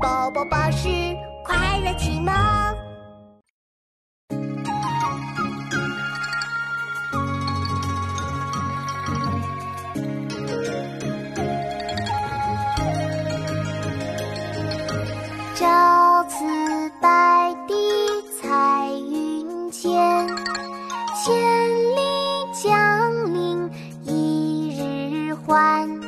宝宝巴士快乐启蒙。朝辞白帝彩云间，千里江陵一日还。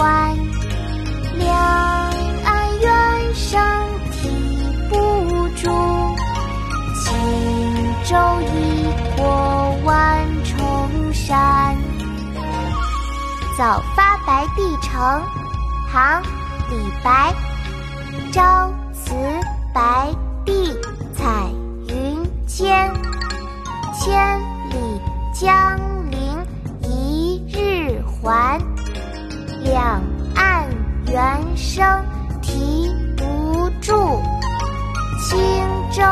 日还。两岸猿声啼不住，轻舟已过万重山。早发白帝城，唐·李白。朝辞白帝两岸猿声啼不住，轻舟